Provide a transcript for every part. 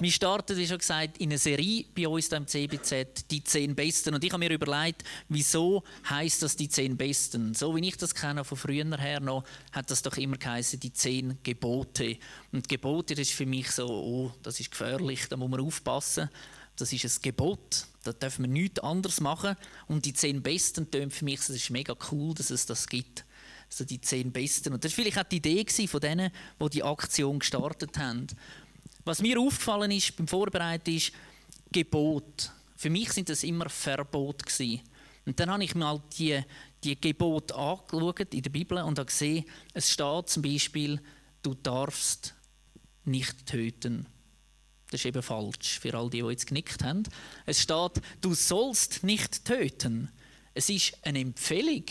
Wir starten, wie schon gesagt, in einer Serie bei uns im CBZ, die zehn Besten. Und ich habe mir überlegt, wieso heißt das die zehn Besten? So wie ich das kenne von früher her noch, hat das doch immer geheißen, die zehn Gebote. Und Gebote, das ist für mich so, oh, das ist gefährlich, da muss man aufpassen. Das ist ein Gebot, da dürfen wir nichts anderes machen. Und die zehn Besten tönen für mich, das ist mega cool, dass es das gibt. Also die zehn Besten. Und das war vielleicht auch die Idee von denen, die die Aktion gestartet haben. Was mir aufgefallen ist beim Vorbereiten ist Gebot. Für mich sind das immer Verbot gewesen. Und dann habe ich mal die, die Gebote angeschaut in der Bibel und habe gesehen, es steht zum Beispiel, du darfst nicht töten. Das ist eben falsch für all die, die jetzt genickt haben. Es steht, du sollst nicht töten. Es ist eine Empfehlung.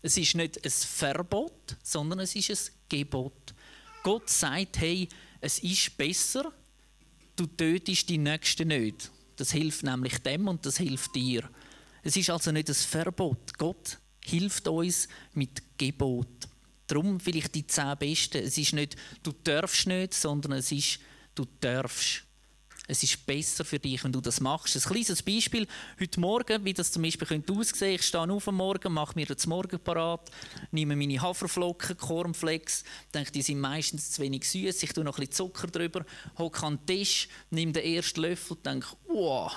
Es ist nicht ein Verbot, sondern es ist ein Gebot. Gott sagt, hey, es ist besser, du tötest die Nächsten nicht. Das hilft nämlich dem und das hilft dir. Es ist also nicht ein Verbot. Gott hilft uns mit Gebot. Darum vielleicht die zehn Besten. Es ist nicht, du darfst nicht, sondern es ist, du darfst. Es ist besser für dich, wenn du das machst. Ein kleines Beispiel. Heute Morgen, wie das zum Beispiel könnte aussehen Ich stehe auf am Morgen, mache mir das Morgen parat, nehme meine Haferflocken, Cornflakes, denke, die sind meistens zu wenig süß. Ich tue noch ein bisschen Zucker drüber, hocke an den Tisch, nehme den ersten Löffel und denke, wow,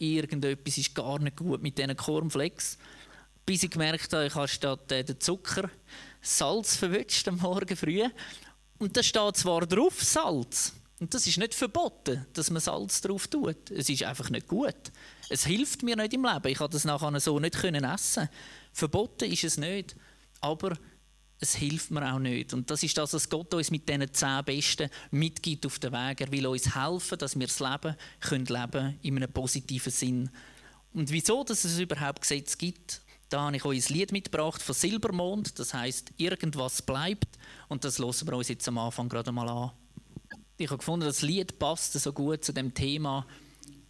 irgendetwas ist gar nicht gut mit diesen Cornflakes. Bis ich gemerkt habe, ich habe statt äh, den Zucker Salz verwünscht am Morgen früh. Und da steht zwar drauf Salz, und das ist nicht verboten, dass man Salz drauf tut. Es ist einfach nicht gut. Es hilft mir nicht im Leben. Ich konnte das nachher so nicht essen. Verboten ist es nicht. Aber es hilft mir auch nicht. Und das ist das, was Gott uns mit diesen zehn Besten mitgibt auf den Weg. Er will uns helfen, dass wir das Leben können leben in einem positiven Sinn. Und wieso dass es überhaupt Gesetze gibt, da habe ich euch ein Lied mitgebracht von Silbermond. Das heißt Irgendwas bleibt. Und das hören wir uns jetzt am Anfang gerade mal an ich habe gefunden, das Lied passt so gut zu dem Thema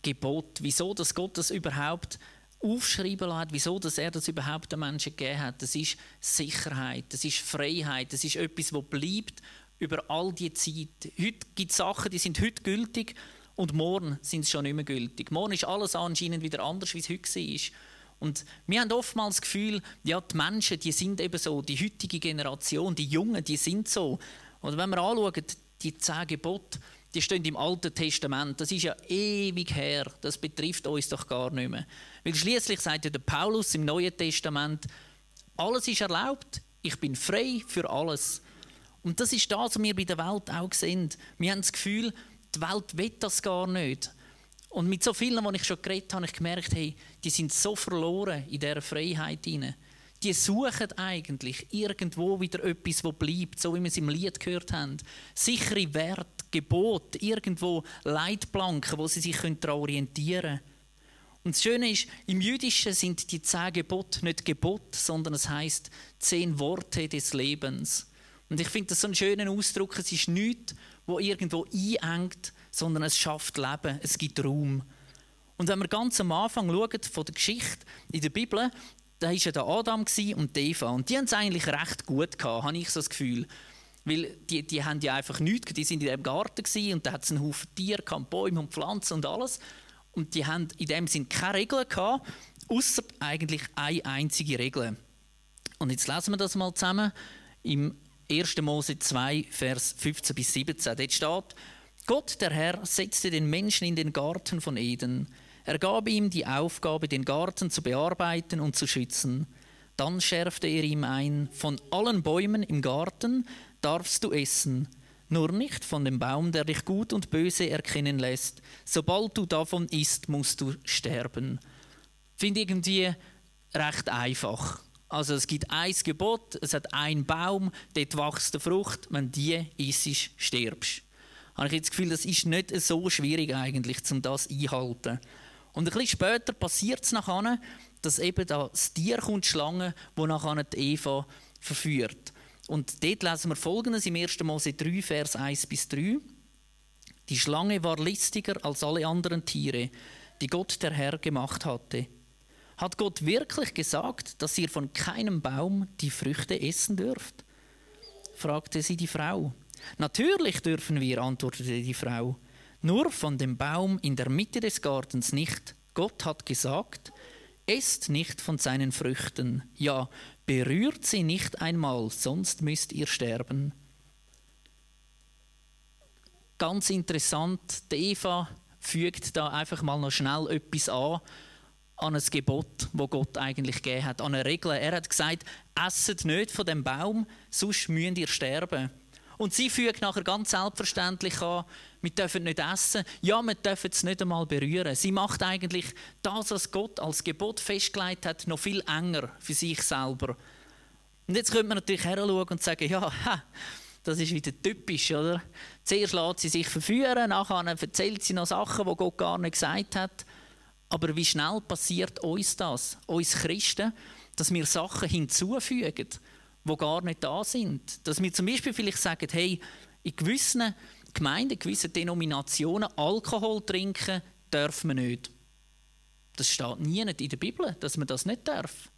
Gebot. Wieso, dass Gott das überhaupt aufschreiben lässt, wieso dass er das überhaupt den Menschen gegeben hat. Das ist Sicherheit, das ist Freiheit, das ist etwas, das bleibt über all die Zeit. Heute gibt es Sachen, die sind heute gültig und morgen sind sie schon nicht mehr gültig. Morgen ist alles anscheinend wieder anders, wie es heute war. Und wir haben oftmals das Gefühl, ja, die Menschen, die sind eben so, die heutige Generation, die Jungen, die sind so. Und wenn wir anschauen, die zehn Gebote, die stehen im Alten Testament. Das ist ja ewig her. Das betrifft uns doch gar nicht mehr. Weil schließlich sagt ja der Paulus im Neuen Testament, alles ist erlaubt. Ich bin frei für alles. Und das ist das, was wir bei der Welt auch sehen. Wir haben das Gefühl, die Welt will das gar nicht. Und mit so vielen, die ich schon geredet habe, habe ich gemerkt, hey, die sind so verloren in dieser Freiheit hinein die suchen eigentlich irgendwo wieder etwas, wo bleibt, so wie wir es im Lied gehört haben. Sichere Wert, Gebot, irgendwo Leitplanken, wo sie sich daran orientieren können. Und das Schöne ist, im Jüdischen sind die zehn Gebote nicht Gebot, sondern es heißt zehn Worte des Lebens. Und ich finde das so einen schönen Ausdruck. Es ist nichts, wo irgendwo einengt, sondern es schafft Leben, es gibt Raum. Und wenn wir ganz am Anfang schauen von der Geschichte in der Bibel, da war ja der Adam und Eva. Und die haben es eigentlich recht gut gehabt, habe ich so das Gefühl. Weil die, die haben ja einfach nichts, die sind in dem Garten und da hat es einen Haufen Tiere, Bäume und Pflanzen und alles. Und die haben in dem Sinn keine Regeln gehabt, außer eigentlich eine einzige Regel. Und jetzt lesen wir das mal zusammen im 1. Mose 2, Vers 15 bis 17. Dort steht, Gott, der Herr, setzte den Menschen in den Garten von Eden er gab ihm die Aufgabe, den Garten zu bearbeiten und zu schützen. Dann schärfte er ihm ein, von allen Bäumen im Garten darfst du essen, nur nicht von dem Baum, der dich gut und böse erkennen lässt. Sobald du davon isst, musst du sterben. Finde irgendwie recht einfach. Also es gibt ein Gebot, es hat einen Baum, dort wächst eine Frucht, wenn die isst, stirbst. Habe ich jetzt das Gefühl, das ist nicht so schwierig eigentlich, um das einzuhalten. Und ein bisschen später passiert es nachher, dass eben das Tier kommt, die Schlange, die nachher die Eva verführt. Und dort lesen wir folgendes im 1. Mose 3, Vers 1 bis 3. Die Schlange war listiger als alle anderen Tiere, die Gott der Herr gemacht hatte. Hat Gott wirklich gesagt, dass ihr von keinem Baum die Früchte essen dürft? fragte sie die Frau. Natürlich dürfen wir, antwortete die Frau Nur von dem Baum in der Mitte des Gartens nicht. Gott hat gesagt, esst nicht von seinen Früchten, ja, berührt sie nicht einmal, sonst müsst ihr sterben. Ganz interessant, Eva fügt da einfach mal noch schnell etwas an, an ein Gebot, wo Gott eigentlich gegeben hat, an eine Regel. Er hat gesagt, esset nicht von dem Baum, sonst müsst ihr sterben. Und sie fügt nachher ganz selbstverständlich an, wir dürfen nicht essen, ja, wir dürfen es nicht einmal berühren. Sie macht eigentlich das, was Gott als Gebot festgelegt hat, noch viel enger für sich selber. Und jetzt könnte man natürlich heranschauen und sagen, ja, das ist wieder typisch, oder? Zuerst lässt sie sich verführen, nachher erzählt sie noch Sachen, die Gott gar nicht gesagt hat. Aber wie schnell passiert uns das, uns Christen, dass wir Sachen hinzufügen, die gar nicht da sind? Dass wir zum Beispiel vielleicht sagen, hey, in gewissen Gemeinden, in gewissen Denominationen Alkohol trinken dürfen wir nicht. Das steht nie in der Bibel, dass man das nicht darf.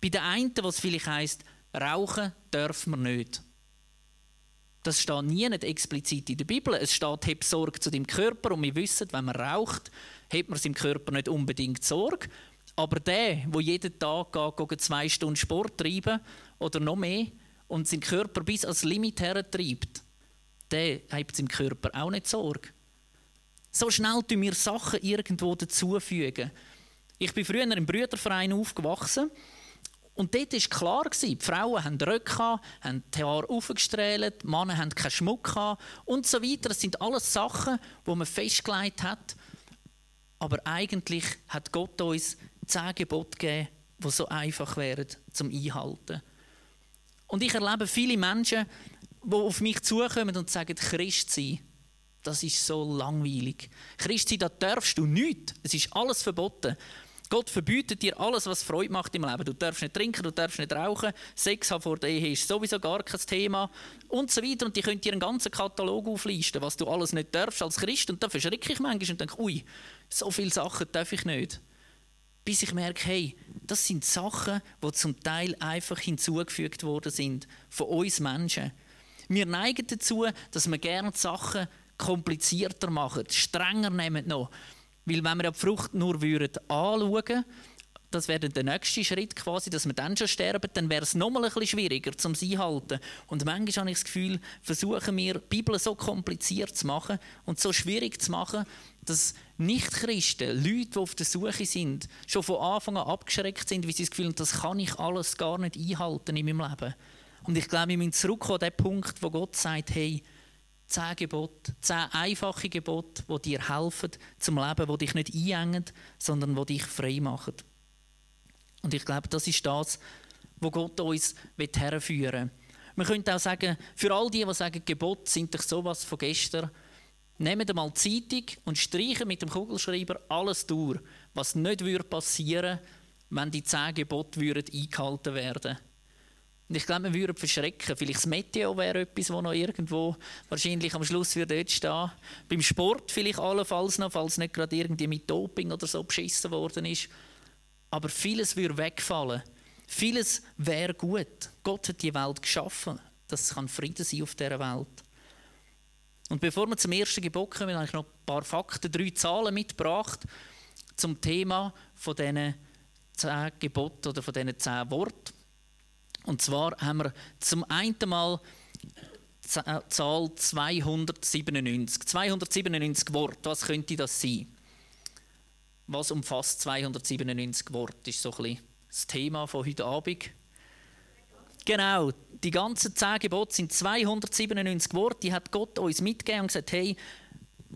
Bei den einen, was vielleicht heisst, rauchen dürfen wir nicht. Das steht nie explizit in der Bibel. Es steht, hab Sorge zu deinem Körper und wir wissen, wenn man raucht, hat man seinem Körper nicht unbedingt Sorge. Aber der, wo jeden Tag geht, zwei Stunden Sport treiben oder noch mehr und seinen Körper bis ans Limit hertreibt, der hat seinem Körper auch nicht Sorge. So schnell tun wir Sachen irgendwo dazufügen. Ich bin früher im Brüderverein aufgewachsen und dort war klar, die Frauen hatten Röcke, haben die Haare aufgestrahlt, die Männer hatten keinen Schmuck und so weiter. Das sind alles Sachen, die man festgelegt hat. Aber eigentlich hat Gott uns zehn Gebote gegeben, die so einfach wären zum Einhalten. Und ich erlebe viele Menschen, die auf mich zukommen und sagen, Christ sein, das ist so langweilig. Christ sein, da darfst du nichts. Es ist alles verboten. Gott verbietet dir alles, was Freude macht im Leben. Du darfst nicht trinken, du darfst nicht rauchen, Sex haben vor der Ehe ist sowieso gar kein Thema und so weiter. Und die könnt dir einen ganzen Katalog auflisten, was du alles nicht darfst als Christ. Und da verschrecke ich manchmal und denke, ui, so viele Sachen darf ich nicht. Bis ich merke, hey, das sind Sachen, die zum Teil einfach hinzugefügt worden sind von uns Menschen. Wir neigen dazu, dass wir gerne Sachen komplizierter machen, strenger nehmen noch. Weil wenn wir die Frucht nur anschauen würden, das wäre der nächste Schritt quasi, dass wir dann schon sterben, dann wäre es nochmal ein bisschen schwieriger zum sie halten. Und manchmal habe ich das Gefühl, versuchen wir, die Bibel so kompliziert zu machen und so schwierig zu machen, dass Nicht-Christen, Leute, die auf der Suche sind, schon von Anfang an abgeschreckt sind, weil sie das Gefühl haben, das kann ich alles gar nicht einhalten in meinem Leben. Und ich glaube, wir müssen zurückkommen an den Punkt, wo Gott sagt, hey, zehn Gebote, zehn einfache Gebote, die dir helfen zum Leben, die dich nicht einengen, sondern die dich frei machen. Und ich glaube, das ist das, wo Gott uns herführen will. Man könnte auch sagen, für all die, die sagen, Gebote sind doch sowas von gestern, nehmt einmal die Zeitung und streichen mit dem Kugelschreiber alles durch, was nicht passieren würde, wenn die zehn Gebote eingehalten werden würden. Ich glaube, wir würden verschrecken. Vielleicht das Meteo wäre etwas, das noch irgendwo wahrscheinlich am Schluss würde dort stehen. Beim Sport vielleicht allenfalls noch, falls nicht gerade irgendwie mit Doping oder so beschissen worden ist. Aber vieles würde wegfallen. Vieles wäre gut. Gott hat die Welt geschaffen. Das kann Frieden sein auf dieser Welt. Und bevor wir zum ersten Gebot kommen, habe ich noch ein paar Fakten, drei Zahlen mitgebracht zum Thema von diesen zehn Geboten oder von diesen zehn Worten. Und zwar haben wir zum einen Mal äh, Zahl 297. 297 Worte, was könnte das sein? Was umfasst 297 Worte? Ist so ein bisschen das Thema von heute Abend. Genau, die ganzen zehn Gebote sind 297 Worte, die hat Gott uns mitgegeben und gesagt, hey,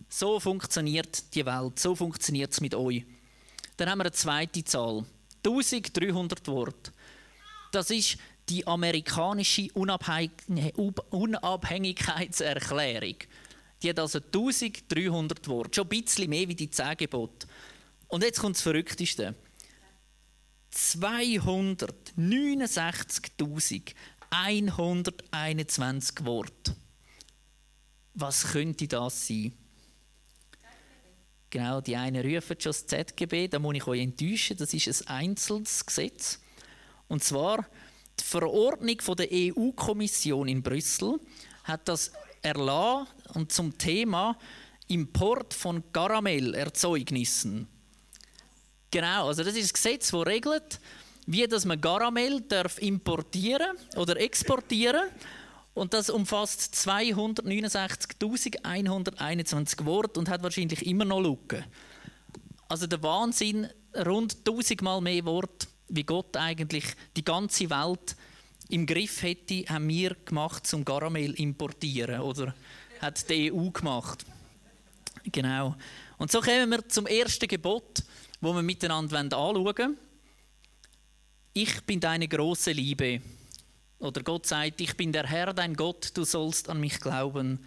so funktioniert die Welt, so funktioniert es mit euch. Dann haben wir eine zweite Zahl, 1300 Worte. Das ist die amerikanische Unabhängigkeitserklärung. Die hat also 1300 Worte, schon ein bisschen mehr wie die 10 Gebote. Und jetzt kommt das Verrückteste. 269.121 Worte. Was könnte das sein? Genau, die einen rufen schon das ZGB, da muss ich euch enttäuschen, das ist ein einzelnes Gesetz. Und zwar die Verordnung von der EU-Kommission in Brüssel hat das erlassen, und zum Thema Import von Karamellerzeugnissen. Genau, also das ist das Gesetz, das regelt, wie dass man Karamell darf importieren oder exportieren und das umfasst 269.121 Worte und hat wahrscheinlich immer noch Lücken. Also der Wahnsinn, rund tausendmal mehr Worte, wie Gott eigentlich die ganze Welt im Griff hätte, haben wir gemacht zum Karamell importieren oder hat die EU gemacht. Genau. Und so kommen wir zum ersten Gebot, wo wir miteinander anschauen wollen. Ich bin deine große Liebe. Oder Gott sagt, ich bin der Herr, dein Gott, du sollst an mich glauben.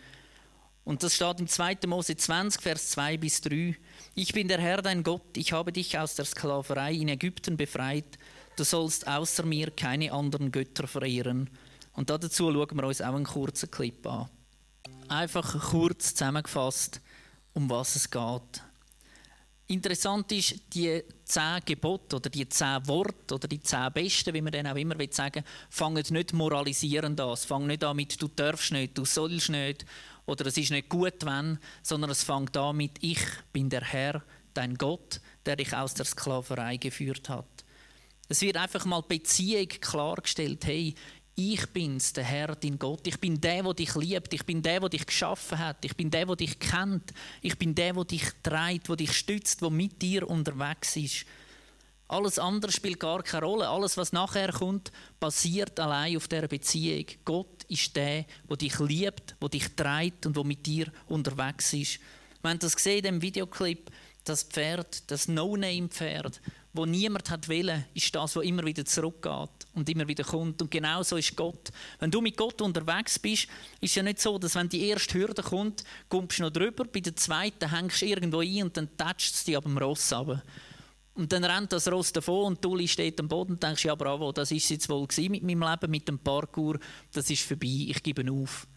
Und das steht im 2. Mose 20, Vers 2 bis 3. Ich bin der Herr, dein Gott, ich habe dich aus der Sklaverei in Ägypten befreit. Du sollst außer mir keine anderen Götter verehren. Und dazu schauen wir uns auch einen kurzen Clip an. Einfach kurz zusammengefasst, um was es geht. Interessant ist, die zehn Gebote oder die zehn Worte oder die zehn Besten, wie man dann auch immer sagen will, fangen nicht moralisierend an. Es fängt nicht an mit «du darfst nicht», «du sollst nicht» oder «es ist nicht gut, wenn», sondern es fängt an mit «ich bin der Herr, dein Gott, der dich aus der Sklaverei geführt hat». Es wird einfach mal Beziehung klargestellt, hey, ich bin's, der Herr, dein Gott. Ich bin der, der dich liebt. Ich bin der, der dich geschaffen hat. Ich bin der, der dich kennt. Ich bin der, der dich treibt, der dich stützt, der mit dir unterwegs ist. Alles andere spielt gar keine Rolle. Alles, was nachher kommt, basiert allein auf dieser Beziehung. Gott ist der, der dich liebt, der dich treibt und der mit dir unterwegs ist. Wir haben das gesehen in dem Videoclip, das Pferd, das No-Name-Pferd, wo niemand hat wollen, ist das, was immer wieder zurückgeht und immer wieder kommt. Und genau so ist Gott. Wenn du mit Gott unterwegs bist, ist es ja nicht so, dass wenn die erste Hürde kommt, kommst du noch drüber, bei der zweiten hängst du irgendwo ein und dann tätscht es dich ab dem Ross runter. Und dann rennt das Ross davon und du steht am Boden und denkst, ja bravo, das ist jetzt wohl mit meinem Leben, mit dem Parkour, das ist vorbei, ich gebe auf.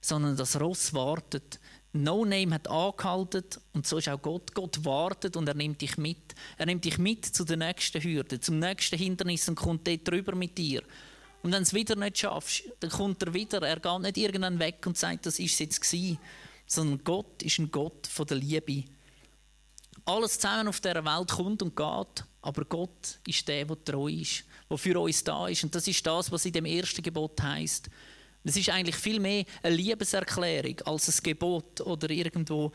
Sondern das Ross wartet. No Name hat angehalten und so ist auch Gott. Gott wartet und er nimmt dich mit. Er nimmt dich mit zu der nächsten Hürde, zum nächsten Hindernis und kommt dort drüber mit dir. Und wenn du es wieder nicht schaffst, dann kommt er wieder. Er geht nicht irgendwann weg und sagt, das ist es jetzt gewesen. Sondern Gott ist ein Gott von der Liebe. Alles zusammen auf dieser Welt kommt und geht, aber Gott ist der, der treu ist, der für uns da ist. Und das ist das, was in dem ersten Gebot heißt. Es ist eigentlich viel mehr eine Liebeserklärung als ein Gebot oder irgendwo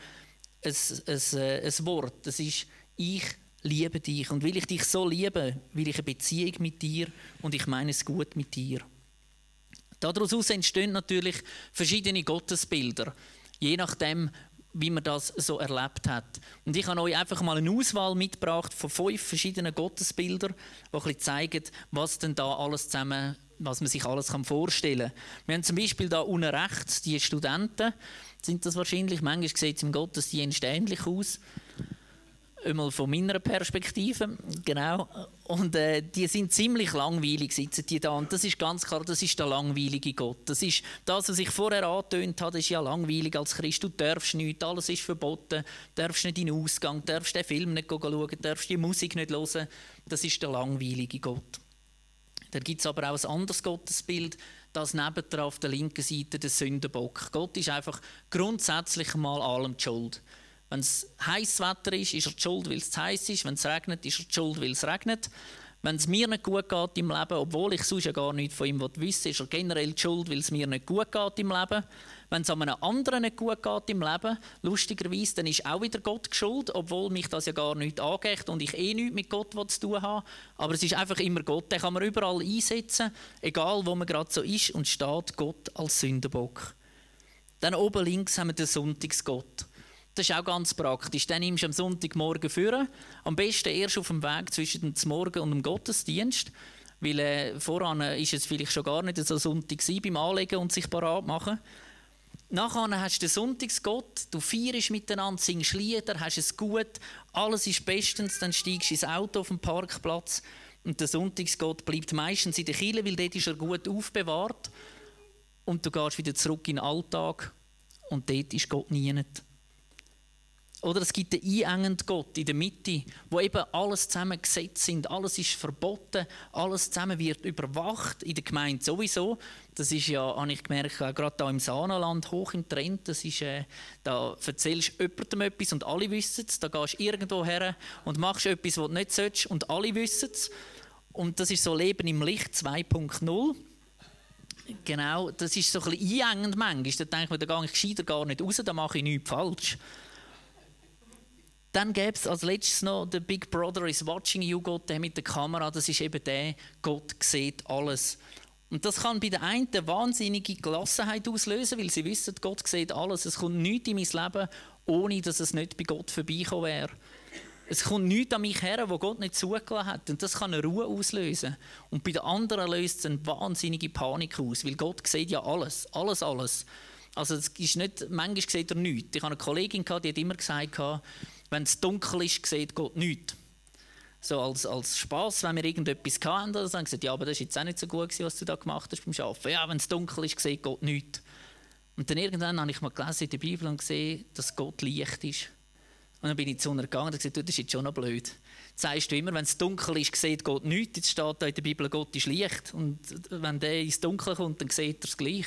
ein, ein, äh, ein Wort. Das ist, ich liebe dich. Und will ich dich so lieben, will ich eine Beziehung mit dir und ich meine es gut mit dir. Daraus entstehen natürlich verschiedene Gottesbilder, je nachdem, wie man das so erlebt hat. Und ich habe euch einfach mal eine Auswahl mitgebracht von fünf verschiedenen Gottesbildern, die ein bisschen zeigen, was denn da alles zusammen was man sich alles vorstellen kann. Wir haben zum Beispiel da unten rechts die Studenten, sind das wahrscheinlich, manchmal sieht es im Gottesdienst ähnlich aus. Einmal von meiner Perspektive, genau. Und äh, die sind ziemlich langweilig, sitzen die da. Und das ist ganz klar, das ist der langweilige Gott. Das ist das, was ich vorher angetönt habe, ist ja langweilig als Christ. Du darfst nichts, alles ist verboten. Du darfst nicht in den Ausgang, darfst den Film nicht schauen, darfst die Musik nicht hören. Das ist der langweilige Gott. Dann gibt es aber auch ein anderes Gottesbild, das nebendran auf der linken Seite der Sündenbock. Gott ist einfach grundsätzlich mal allem die Schuld. Wenn es heißes Wetter ist, ist er die Schuld, weil es zu heiß ist. Wenn es regnet, ist er die Schuld, weil es regnet. Wenn es mir nicht gut geht im Leben, obwohl ich sonst ja gar nichts von ihm wissen ist er generell die Schuld, weil es mir nicht gut geht im Leben. Wenn es einem anderen nicht gut geht im Leben, lustigerweise, dann ist auch wieder Gott schuld, obwohl mich das ja gar nicht angeht und ich eh nichts mit Gott zu tun habe. Aber es ist einfach immer Gott, den kann man überall einsetzen, egal wo man gerade so ist und steht Gott als Sündenbock. Dann oben links haben wir den Sonntagsgott. Das ist auch ganz praktisch. Dann nimmst du am Sonntagmorgen führen. Am besten erst auf dem Weg zwischen dem Morgen und dem Gottesdienst. Weil äh, voran ist es vielleicht schon gar nicht so Sonntag beim Anlegen und sich parat machen. Nachher hast du den Sonntagsgott, du feierst miteinander, singst Lieder, hast es gut, alles ist bestens, dann steigst du ins Auto auf dem Parkplatz und der Sonntagsgott bleibt meistens in der Kirche, weil dort ist er gut aufbewahrt und du gehst wieder zurück in den Alltag und dort ist Gott nie. Oder es gibt den einengenden Gott in der Mitte, wo eben alles zusammen gesetzt sind, alles ist verboten, alles zusammen wird überwacht, in der Gemeinde sowieso. Das ist ja, habe ich gemerkt, gerade hier im Saanaland hoch im Trend, das ist, äh, da erzählst du jemandem etwas und alle wissen es, da gehst du irgendwo her und machst etwas, was du nicht sollst und alle wissen es. Und das ist so Leben im Licht 2.0. Genau, das ist so ein bisschen einengend manchmal. Da denke ich mir, da gehe ich gar nicht raus, da mache ich nichts falsch. Dann gäbe es als letztes noch «The Big Brother is watching you», Gott, der mit der Kamera, das ist eben der, Gott sieht alles. Und das kann bei der einen wahnsinnige Gelassenheit auslösen, weil sie wissen, Gott sieht alles. Es kommt nichts in mein Leben, ohne dass es nicht bei Gott vorbeikommen wäre. Es kommt nichts an mich her, wo Gott nicht zugelassen hat. Und das kann eine Ruhe auslösen. Und bei den anderen löst es eine wahnsinnige Panik aus, weil Gott sieht ja alles. Alles, alles. Also es ist nicht, manchmal sieht er nichts. Ich hatte eine Kollegin, die hat immer gesagt, wenn es dunkel ist, sieht Gott nichts. So als, als Spaß, wenn wir irgendetwas hatten, dann haben sie gesagt, ja, aber das ist jetzt auch nicht so gut gewesen, was du da gemacht hast beim Arbeiten. Ja, wenn es dunkel ist, sieht Gott nichts. Und dann irgendwann habe ich mal gelesen in der Bibel und gesehen, dass Gott Licht ist. Und dann bin ich zu einer gegangen und gesagt, du, das ist jetzt schon noch blöd. Jetzt sagst du immer, wenn es dunkel ist, sieht Gott nichts. Jetzt steht da in der Bibel, Gott ist Licht. Und wenn der ins Dunkel kommt, dann sieht er es gleich.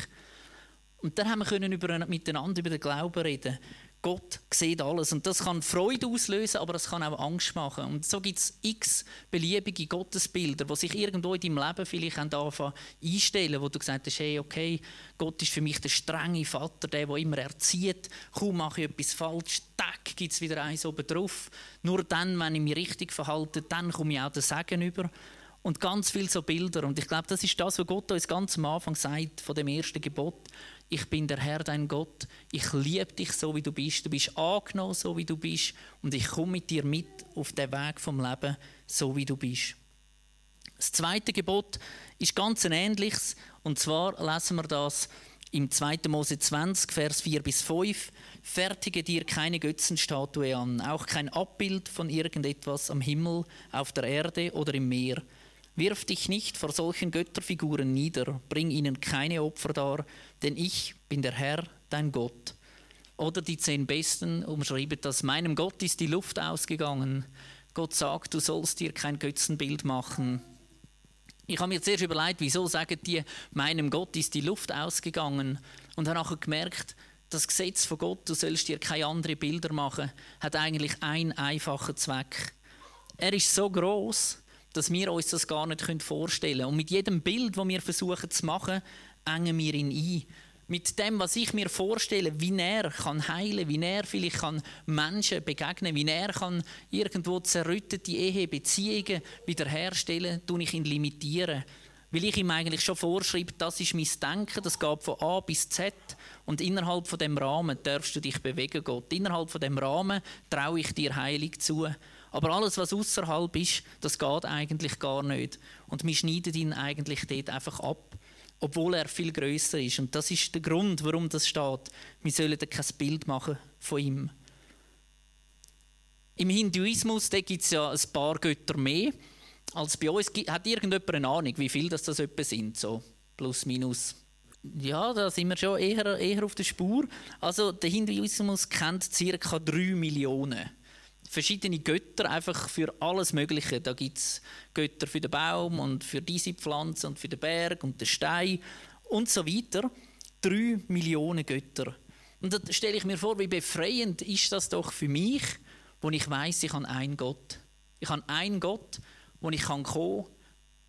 Und dann haben wir können miteinander über den Glauben reden. Gott sieht alles. Und das kann Freude auslösen, aber es kann auch Angst machen. Und so gibt es x beliebige Gottesbilder, die sich irgendwo in deinem Leben vielleicht anfangen einstellen, wo du gesagt hast, hey, okay, Gott ist für mich der strenge Vater, der, der immer erzieht. Kaum mache ich etwas falsch, tack, gibt es wieder eins oben drauf. Nur dann, wenn ich mich richtig verhalte, dann komme ich auch den Segen über. Und ganz viele so Bilder. Und ich glaube, das ist das, was Gott uns ganz am Anfang sagt, von dem ersten Gebot ich bin der Herr, dein Gott, ich liebe dich so, wie du bist, du bist angenommen, so wie du bist und ich komme mit dir mit auf den Weg vom Leben, so wie du bist. Das zweite Gebot ist ganz ein ähnliches und zwar lesen wir das im 2. Mose 20, Vers 4 bis 5. Fertige dir keine Götzenstatue an, auch kein Abbild von irgendetwas am Himmel, auf der Erde oder im Meer. Wirf dich nicht vor solchen Götterfiguren nieder, bring ihnen keine Opfer dar, denn ich bin der Herr, dein Gott. Oder die zehn Besten umschreiben das, meinem Gott ist die Luft ausgegangen. Gott sagt, du sollst dir kein Götzenbild machen. Ich habe mir zuerst überlegt, wieso sagen die, meinem Gott ist die Luft ausgegangen. Und habe nachher gemerkt, das Gesetz von Gott, du sollst dir keine anderen Bilder machen, hat eigentlich einen einfachen Zweck. Er ist so groß, dass wir uns das gar nicht vorstellen können. Und mit jedem Bild, das wir versuchen zu machen, engen wir ihn ein. Mit dem, was ich mir vorstelle, wie er kann heilen, wie er vielleicht kann Menschen begegnen, wie er kann irgendwo zerrüttete Ehebeziehungen wiederherstellen, tue ich ihn limitieren. Weil ich ihm eigentlich schon vorschreibe, das ist mein Denken, das geht von A bis Z. Und innerhalb von dem Rahmen darfst du dich bewegen, Gott. Innerhalb von dem Rahmen traue ich dir heilig zu. Aber alles, was außerhalb ist, das geht eigentlich gar nicht. Und wir schneiden ihn eigentlich dort einfach ab obwohl er viel größer ist. Und das ist der Grund, warum das steht. Wir sollen kein Bild machen von ihm. Im Hinduismus gibt es ja ein paar Götter mehr als bei uns. Hat irgendjemand eine Ahnung, wie viel das, das etwa sind? So plus, minus. Ja, da sind wir schon eher, eher auf der Spur. Also der Hinduismus kennt ca. 3 Millionen verschiedene Götter einfach für alles Mögliche. Da gibt es Götter für den Baum und für diese Pflanze und für den Berg und den Stein und so weiter. Drei Millionen Götter. Und da stelle ich mir vor, wie befreiend ist das doch für mich, wo ich weiß, ich habe einen Gott. Ich habe einen Gott, wo ich kann kommen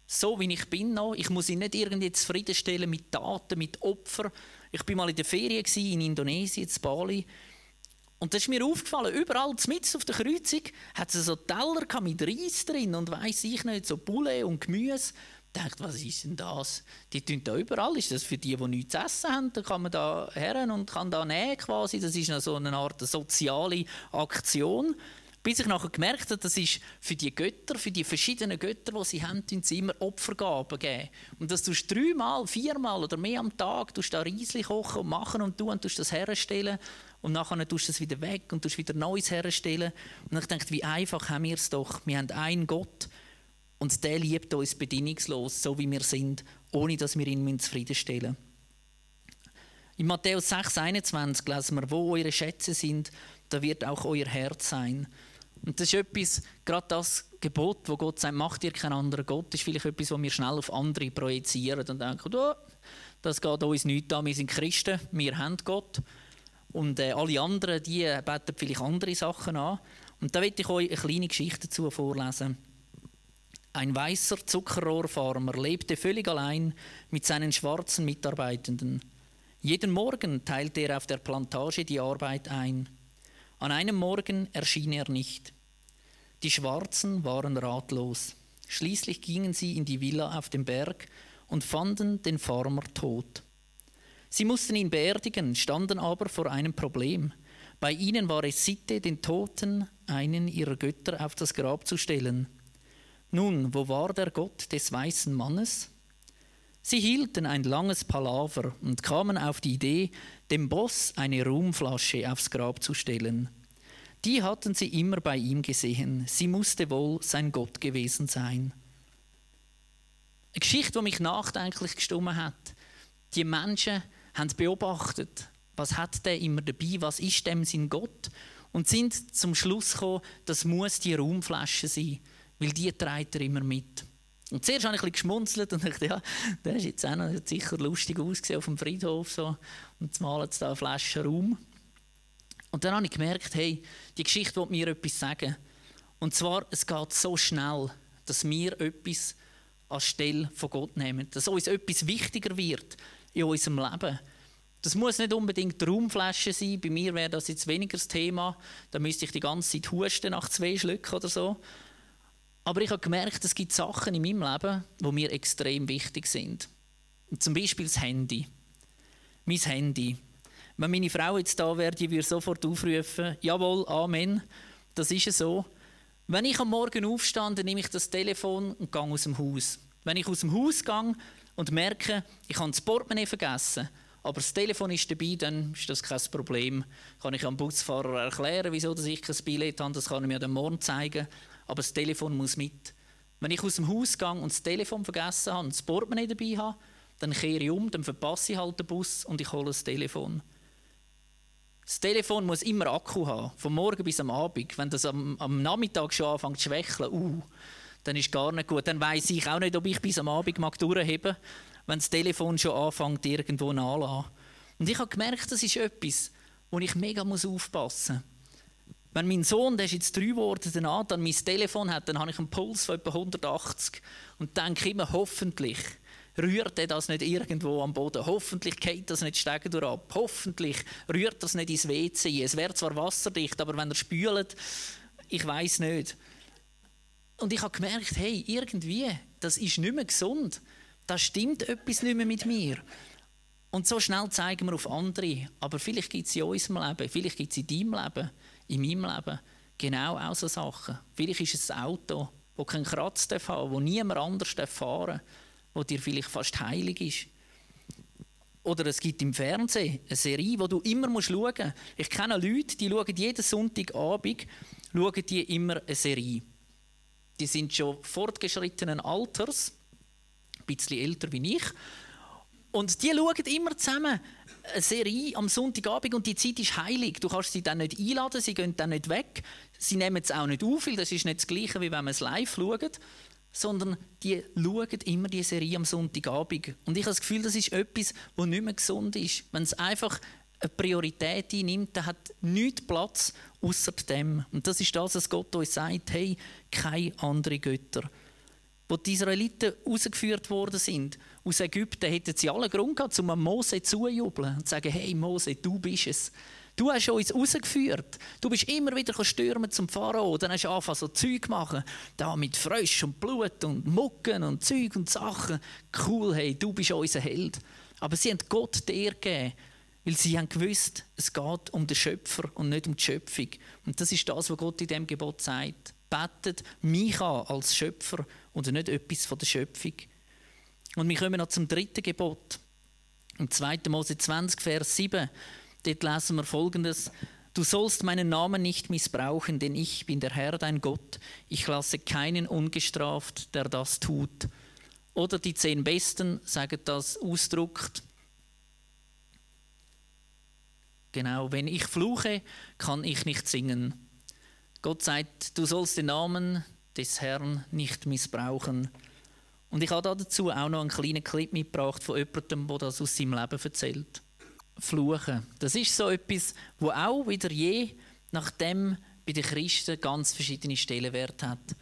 so wie ich bin noch. Ich muss ihn nicht irgendwie zufriedenstellen mit Taten, mit Opfern. Ich bin mal in der Ferien in Indonesien, in Bali. Und das ist mir aufgefallen, überall mitten auf der Kreuzung hat es so Teller mit Reis drin und weiss ich nicht, so Poulet und Gemüse. Ich dachte, was ist denn das? Die tun da überall. Ist das für die, die nichts zu essen haben? Dann kann man da her und kann da nähen quasi. Das ist so eine Art soziale Aktion. Bis ich nachher gemerkt habe, das ist für die Götter, für die verschiedenen Götter, die sie haben, sie immer Opfergaben geben. Und das tust du dreimal, viermal oder mehr am Tag, tust da Reisli kochen und machen und tun und tust das herstellen und nachher tust du es wieder weg und tust wieder Neues herstellen. Und ich denke, wie einfach haben wir es doch. Wir haben einen Gott und der liebt uns bedingungslos, so wie wir sind, ohne dass wir ihn zufriedenstellen müssen. In Matthäus 6, 21 lesen wir, wo eure Schätze sind, da wird auch euer Herz sein. Und das ist etwas, gerade das Gebot, wo Gott sagt, macht ihr keinen anderen Gott, ist vielleicht etwas, was wir schnell auf andere projizieren und denken, oh, das geht uns nicht an, wir sind Christen, wir haben Gott. Und äh, alle anderen, die beten vielleicht andere Sachen an. Und da möchte ich euch eine kleine Geschichte dazu vorlesen. Ein weißer Zuckerrohrfarmer lebte völlig allein mit seinen schwarzen Mitarbeitenden. Jeden Morgen teilte er auf der Plantage die Arbeit ein. An einem Morgen erschien er nicht. Die Schwarzen waren ratlos. Schließlich gingen sie in die Villa auf dem Berg und fanden den Farmer tot. Sie mussten ihn beerdigen, standen aber vor einem Problem. Bei ihnen war es Sitte, den Toten einen ihrer Götter auf das Grab zu stellen. Nun, wo war der Gott des weißen Mannes? Sie hielten ein langes Palaver und kamen auf die Idee, dem Boss eine Rumflasche aufs Grab zu stellen. Die hatten sie immer bei ihm gesehen. Sie musste wohl sein Gott gewesen sein. Eine Geschichte, die mich nachdenklich gestimmt hat. Die Menschen haben beobachtet, was hat der immer dabei, was ist dem sein Gott und sind zum Schluss gekommen, das muss die Raumflasche sein, weil die trägt er immer mit. Und zuerst habe ich ein geschmunzelt und dachte, ja, der ist jetzt auch noch sicher lustig ausgesehen auf dem Friedhof so, und jetzt malen sie da eine Flasche Raum. Und dann habe ich gemerkt, hey, die Geschichte will mir etwas sagen. Und zwar, es geht so schnell, dass wir etwas anstelle von Gott nehmen. Dass uns etwas wichtiger wird in unserem Leben. Das muss nicht unbedingt die Raumflasche sein. Bei mir wäre das jetzt weniger das Thema. Da müsste ich die ganze Zeit husten nach zwei Schlücken oder so. Aber ich habe gemerkt, es gibt Sachen in meinem Leben, die mir extrem wichtig sind. Zum Beispiel das Handy. Mein Handy. Wenn meine Frau jetzt da wäre, die würde sofort aufrufen, jawohl, Amen, das ist so. Wenn ich am Morgen aufstehe, dann nehme ich das Telefon und gehe aus dem Haus. Wenn ich aus dem Haus gehe und merke, ich habe das Portemonnaie vergessen, aber das Telefon ist dabei, dann ist das kein Problem. Kann ich am Busfahrer erklären, wieso ich kein Billett habe, das kann ich mir dann morgen zeigen aber das Telefon muss mit. Wenn ich aus dem Haus gehe und das Telefon vergessen habe und das Portemonnaie dabei habe, dann kehre ich um, dann verpasse ich halt den Bus und ich hole das Telefon. Das Telefon muss immer Akku haben, vom Morgen bis am Abend. Wenn das am, am Nachmittag schon anfängt zu schwächeln, uh, dann ist gar nicht gut. Dann weiß ich auch nicht, ob ich bis am Abend mag durchheben wenn das Telefon schon anfängt, irgendwo nachzulassen. Und ich habe gemerkt, das ist etwas, wo ich mega aufpassen muss. Wenn mein Sohn, der ist jetzt drei geworden, danach dann mein Telefon hat, dann habe ich einen Puls von etwa 180 und denke immer, hoffentlich rührt er das nicht irgendwo am Boden. Hoffentlich geht das nicht Stegen durch ab. Hoffentlich rührt das nicht ins WC. Es wäre zwar wasserdicht, aber wenn er spült, ich weiß nicht. Und ich habe gemerkt, hey, irgendwie, das ist nicht mehr gesund. Da stimmt etwas nicht mehr mit mir. Und so schnell zeigen wir auf andere. Aber vielleicht gibt es in unserem Leben, vielleicht gibt es in deinem Leben in meinem Leben genau auch so Sachen. Vielleicht ist es ein Auto, das keinen Kratz haben darf, wo niemand anders fahren darf, wo dir vielleicht fast heilig ist. Oder es gibt im Fernsehen eine Serie, die du immer schauen musst. Ich kenne Leute, die schauen jeden Sonntagabend schauen die immer eine Serie. Die sind schon fortgeschrittenen Alters, ein bisschen älter wie ich. Und die schauen immer zusammen eine Serie am Sonntagabend und die Zeit ist heilig. Du kannst sie dann nicht einladen, sie gehen dann nicht weg. Sie nehmen es auch nicht auf, weil das ist nicht das Gleiche, wie wenn man es live schaut. Sondern die schauen immer die Serie am Sonntagabend. Und ich habe das Gefühl, das ist etwas, was nicht mehr gesund ist. Wenn es einfach eine Priorität einnimmt, dann hat nichts Platz außer dem. Und das ist das, was Gott uns sagt: hey, keine anderen Götter. Wo die Israeliten rausgeführt worden sind aus Ägypten, hätten sie alle Grund gehabt, um Mose zujubeln und zu sagen, hey Mose, du bist es. Du hast uns rausgeführt. Du bist immer wieder stürmen zum Pharao. Dann hast du angefangen, so Zeug machen. Da mit Frösch und Blut und Mucken und Zeug und Sachen. Cool, hey, du bist unser Held. Aber sie haben Gott der gegeben, weil sie haben gewusst, es geht um den Schöpfer und nicht um die Schöpfung. Und das ist das, was Gott in dem Gebot sagt. Betet mich an als Schöpfer und nicht etwas von der Schöpfung. Und wir kommen noch zum dritten Gebot. Im 2. Mose 20, Vers 7, dort lesen wir folgendes. Du sollst meinen Namen nicht missbrauchen, denn ich bin der Herr, dein Gott. Ich lasse keinen ungestraft, der das tut. Oder die zehn Besten sagen das ausdruckt. Genau, wenn ich fluche, kann ich nicht singen. Gott sagt, du sollst den Namen des Herrn nicht missbrauchen. Und ich habe dazu auch noch einen kleinen Clip mitgebracht von jemandem, der das aus seinem Leben erzählt. Fluchen, das ist so etwas, wo auch wieder je nachdem bei den Christen ganz verschiedene Stellenwerte hat.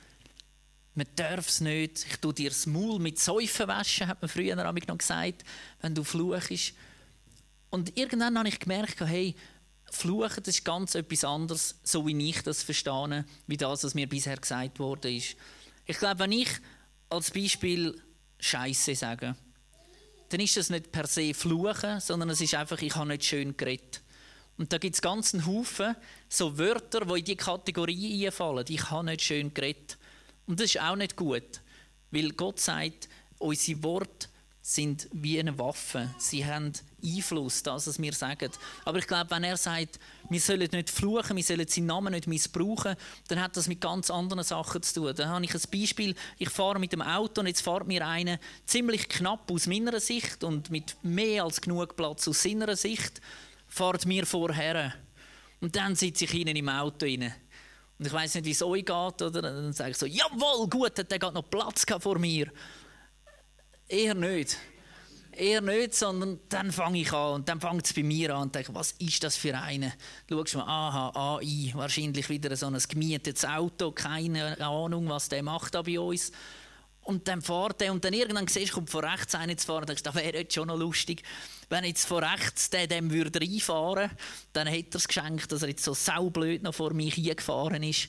Man darf es nicht. Ich tue dir das Maul mit Säufen waschen, hat man früher noch gesagt, wenn du fluchst. Und irgendwann habe ich gemerkt, hey, Fluchen das ist ganz etwas anderes, so wie ich das verstehe, wie das, was mir bisher gesagt wurde. Ich glaube, wenn ich als Beispiel Scheiße sage, dann ist das nicht per se Fluchen, sondern es ist einfach, ich habe nicht schön geredet. Und da gibt es ganz einen Haufen so Wörter, die in diese Kategorie einfallen. Ich habe nicht schön geredet. Und das ist auch nicht gut, weil Gott sagt, unsere Worte sind wie eine Waffe. Sie haben Einfluss, das, was wir sagen. Aber ich glaube, wenn er sagt, wir sollen nicht fluchen, wir sollen seinen Namen nicht missbrauchen, dann hat das mit ganz anderen Sachen zu tun. Dann habe ich ein Beispiel, ich fahre mit dem Auto und jetzt fährt mir einer ziemlich knapp aus meiner Sicht und mit mehr als genug Platz aus seiner Sicht, fährt mir vorher. Und dann sitze ich ihnen im Auto rein. Und ich weiß nicht, wie es euch geht, oder? Dann sage ich so, jawohl, gut, hat der gerade noch Platz vor mir. Eher nicht. Eher nicht, sondern dann fange ich an und dann fängt es bei mir an und denke, was ist das für eine? Schaust mal, aha, AI, wahrscheinlich wieder so ein gemietetes Auto, keine Ahnung, was der macht da bei uns. Und dann fährt er und dann irgendwann siehst du, kommt von rechts einer zu fahren und das wäre jetzt schon noch lustig. Wenn jetzt von rechts der dem würde reinfahren, dann hätte er es geschenkt, dass er jetzt so saublöd noch vor mich hingefahren ist.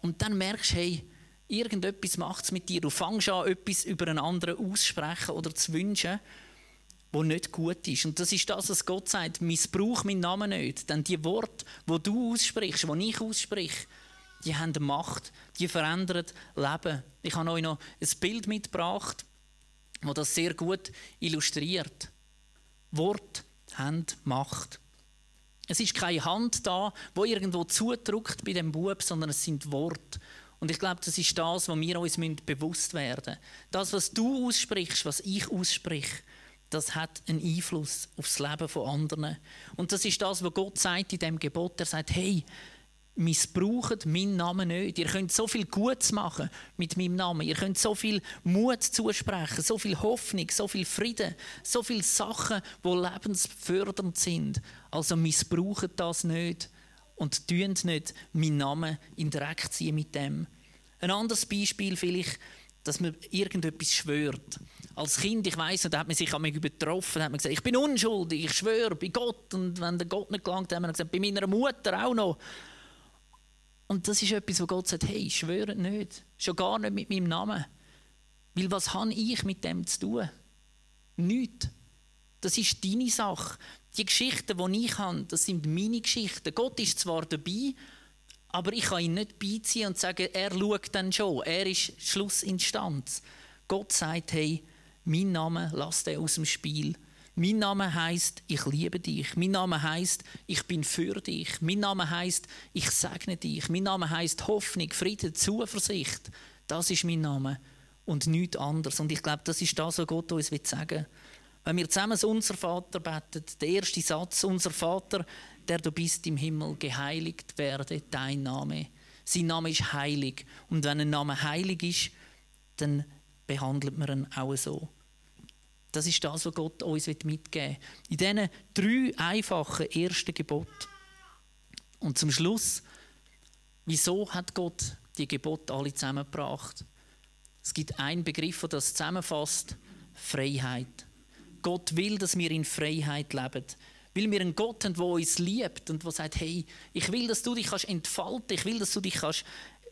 Und dann merkst du, hey, Irgendetwas macht es mit dir. Du fängst an, etwas über einen anderen aussprechen oder zu wünschen, wo nicht gut ist. Und das ist das, was Gott sagt. Missbrauch meinen Namen nicht. Denn die Worte, wo du aussprichst, wo ich ausspreche, die haben Macht, die verändern Leben. Ich habe euch noch ein Bild mitgebracht, das das sehr gut illustriert. Wort haben Macht. Es ist keine Hand da, wo irgendwo zudrückt bei dem Bub, sondern es sind Worte. Und ich glaube, das ist das, was wir uns bewusst werden müssen. Das, was du aussprichst, was ich ausspreche, das hat einen Einfluss auf das Leben von anderen. Und das ist das, was Gott sagt in dem Gebot. Er sagt, hey, missbraucht meinen Namen nicht. Ihr könnt so viel Gutes machen mit meinem Namen. Ihr könnt so viel Mut zusprechen, so viel Hoffnung, so viel Frieden, so viele Sachen, die lebensfördernd sind. Also missbraucht das nicht und tun nicht meinen Namen in Dreck ziehen mit dem. Ein anderes Beispiel vielleicht, dass man irgendetwas schwört. Als Kind, ich weiß da hat man sich einmal übertroffen, hat man gesagt, ich bin unschuldig, ich schwöre bei Gott. Und wenn der Gott nicht gelangt, hat man gesagt, bei meiner Mutter auch noch. Und das ist etwas, wo Gott sagt, hey, schwöre nicht, schon gar nicht mit meinem Namen. Weil was habe ich mit dem zu tun? Nichts. Das ist deine Sache. Die Geschichten, die ich habe, das sind meine Geschichten. Gott ist zwar dabei, aber ich kann ihn nicht beiziehen und sagen, er schaut dann schon. Er ist Schlussinstanz. Gott sagt, hey, mein Name, lass den aus dem Spiel. Mein Name heißt, ich liebe dich. Mein Name heißt, ich bin für dich. Mein Name heißt, ich segne dich. Mein Name heißt Hoffnung, Frieden, Zuversicht. Das ist mein Name und nichts anderes. Und ich glaube, das ist das, was Gott uns sagen will. Wenn wir zusammen unser Vater beten, der erste Satz, unser Vater, der du bist im Himmel, geheiligt werde dein Name. Sein Name ist heilig. Und wenn ein Name heilig ist, dann behandelt man ihn auch so. Das ist das, was Gott uns mitgeben will. In diesen drei einfachen ersten Geboten. Und zum Schluss, wieso hat Gott die Gebote alle zusammengebracht? Es gibt einen Begriff, der das zusammenfasst: Freiheit. Gott will, dass wir in Freiheit leben. Weil wir einen Gott haben, der uns liebt und der sagt, hey, ich will, dass du dich kannst entfalten ich will, dass du dich kannst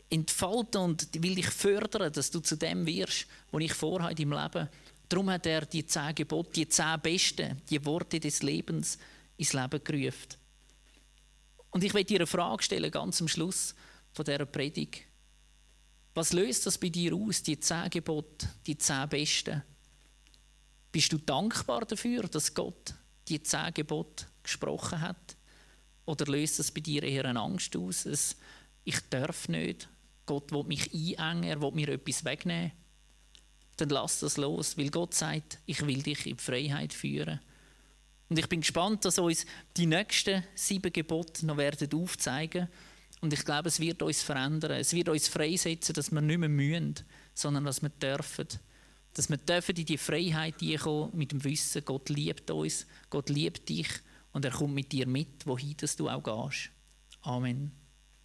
entfalten und will dich fördern, dass du zu dem wirst, was ich vorhabe im Leben. Darum hat er die zehn Gebote, die zehn besten, die Worte des Lebens ins Leben gerufen. Und ich will dir eine Frage stellen, ganz am Schluss von dieser Predigt. Was löst das bei dir aus, die zehn Gebote, die zehn besten? Bist du dankbar dafür, dass Gott die zehn Gebote gesprochen hat? Oder löst es bei dir eher eine Angst aus? Ein, ich darf nicht. Gott will mich einengen, er will mir etwas wegnehmen. Dann lass das los, weil Gott sagt, ich will dich in die Freiheit führen. Und ich bin gespannt, dass uns die nächsten sieben Gebote noch werden aufzeigen Und ich glaube, es wird uns verändern. Es wird uns freisetzen, dass wir nicht mehr mühen, sondern dass wir dürfen. Dass wir dürfen in die Freiheit kommen mit dem Wissen, Gott liebt uns, Gott liebt dich und er kommt mit dir mit, wohin du auch gehst. Amen.